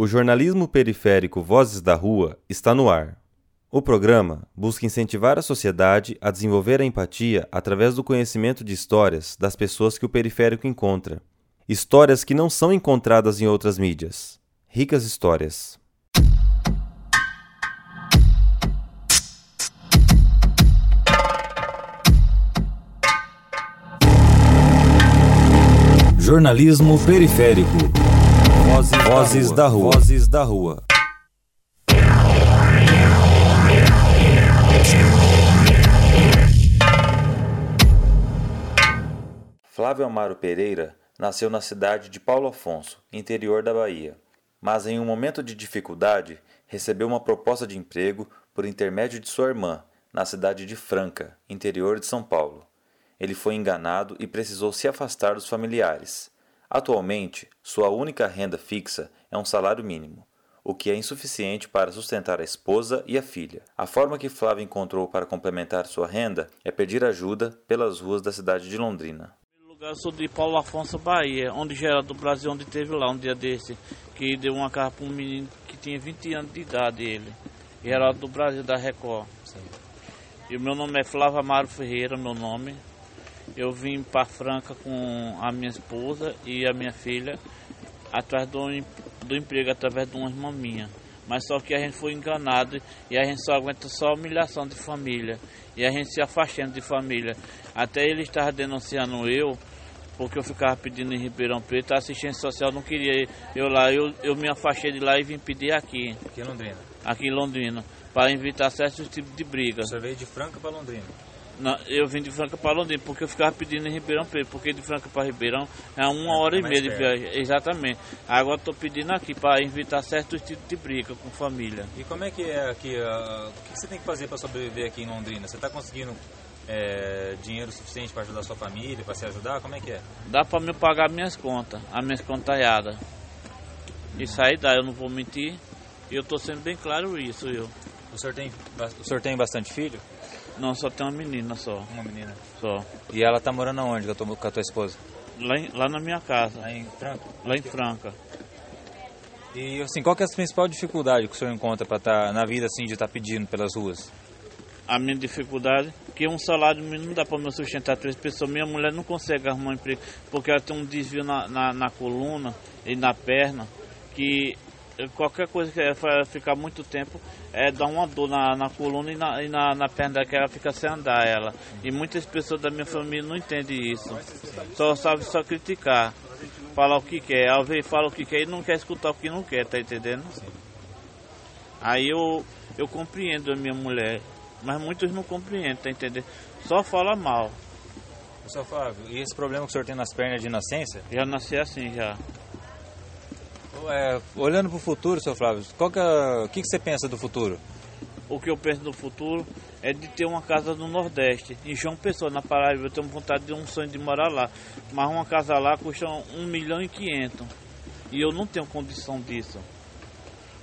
O jornalismo periférico Vozes da Rua está no ar. O programa busca incentivar a sociedade a desenvolver a empatia através do conhecimento de histórias das pessoas que o periférico encontra. Histórias que não são encontradas em outras mídias. Ricas histórias. Jornalismo periférico. Vozes, Vozes da, rua. da Rua. Vozes da Rua. Flávio Amaro Pereira nasceu na cidade de Paulo Afonso, interior da Bahia. Mas em um momento de dificuldade, recebeu uma proposta de emprego por intermédio de sua irmã, na cidade de Franca, interior de São Paulo. Ele foi enganado e precisou se afastar dos familiares. Atualmente, sua única renda fixa é um salário mínimo, o que é insuficiente para sustentar a esposa e a filha. A forma que Flávio encontrou para complementar sua renda é pedir ajuda pelas ruas da cidade de Londrina. Eu sou de Paulo Afonso, Bahia, onde Geraldo do Brasil, onde teve lá um dia desse, que deu uma carta para um menino que tinha 20 anos de idade, ele. Geraldo do Brasil, da Record. Sim. E o meu nome é Flávio Amaro Ferreira, meu nome eu vim para Franca com a minha esposa e a minha filha atrás do, do emprego através de uma irmã minha. Mas só que a gente foi enganado e a gente só aguenta só humilhação de família. E a gente se afastando de família. Até ele estava denunciando eu, porque eu ficava pedindo em Ribeirão Preto, a assistência social não queria eu lá. Eu, eu me afastei de lá e vim pedir aqui. Aqui em Londrina? Aqui em Londrina, para evitar certos tipos de briga. Você veio de Franca para Londrina? Eu vim de Franca para Londrina, porque eu ficava pedindo em Ribeirão Preto, porque de Franca para Ribeirão é uma hora é e meia de viagem. Exatamente. Agora estou pedindo aqui para evitar certos tipos de briga com família. E como é que é aqui? Uh, o que você tem que fazer para sobreviver aqui em Londrina? Você está conseguindo é, dinheiro suficiente para ajudar sua família, para se ajudar? Como é que é? Dá para me pagar minhas contas, as minhas contalhadas. Isso aí dá, eu não vou mentir. E eu estou sendo bem claro isso, eu. O senhor tem, o senhor tem bastante filho? Não, só tem uma menina só. Uma menina? Só. E ela tá morando onde com a tua, com a tua esposa? Lá, em, lá na minha casa. Lá em Franca? Lá em Franca. E assim, qual que é a principal dificuldade que o senhor encontra para estar tá, na vida assim de estar tá pedindo pelas ruas? A minha dificuldade que um salário mínimo não dá para me sustentar três pessoas. Minha mulher não consegue arrumar um emprego porque ela tem um desvio na, na, na coluna e na perna que qualquer coisa que ela ficar muito tempo é dar uma dor na, na coluna e, na, e na, na perna que ela fica sem andar ela. E muitas pessoas da minha família não entendem isso. Só sabe só criticar. Falar o que quer. Ao ver fala o que quer e não quer escutar o que não quer, tá entendendo? Aí eu, eu compreendo a minha mulher. Mas muitos não compreendem, tá entendendo? Só fala mal. Pessoal Flávio, e esse problema que o senhor tem nas pernas de nascença? Já nasci assim já. É, olhando para o futuro, seu Flávio, qual que é, o que, que você pensa do futuro? O que eu penso do futuro é de ter uma casa no Nordeste, em João Pessoa, na Paraíba. Eu tenho vontade de um sonho de morar lá. Mas uma casa lá custa 1 milhão e 500. E eu não tenho condição disso.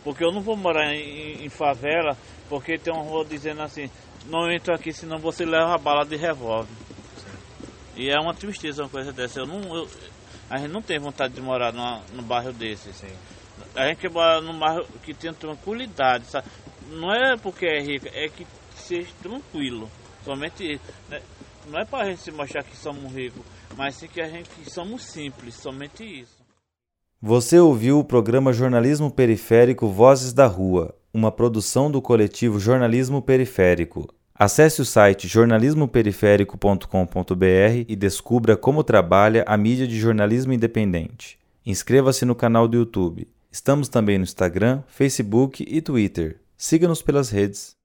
Porque eu não vou morar em, em favela, porque tem uma rua dizendo assim, não entra aqui senão você leva a bala de revólver. E é uma tristeza uma coisa dessa. Eu não, eu, a gente não tem vontade de morar numa, num bairro desse. Sim. A gente quer morar num bairro que tenha tranquilidade, sabe? Não é porque é rico, é que seja tranquilo. Somente né? não é para a gente se mostrar que somos ricos, mas sim que a gente que somos simples, somente isso. Você ouviu o programa Jornalismo Periférico Vozes da Rua, uma produção do coletivo Jornalismo Periférico. Acesse o site jornalismoperiférico.com.br e descubra como trabalha a mídia de jornalismo independente. Inscreva-se no canal do YouTube. Estamos também no Instagram, Facebook e Twitter. Siga-nos pelas redes.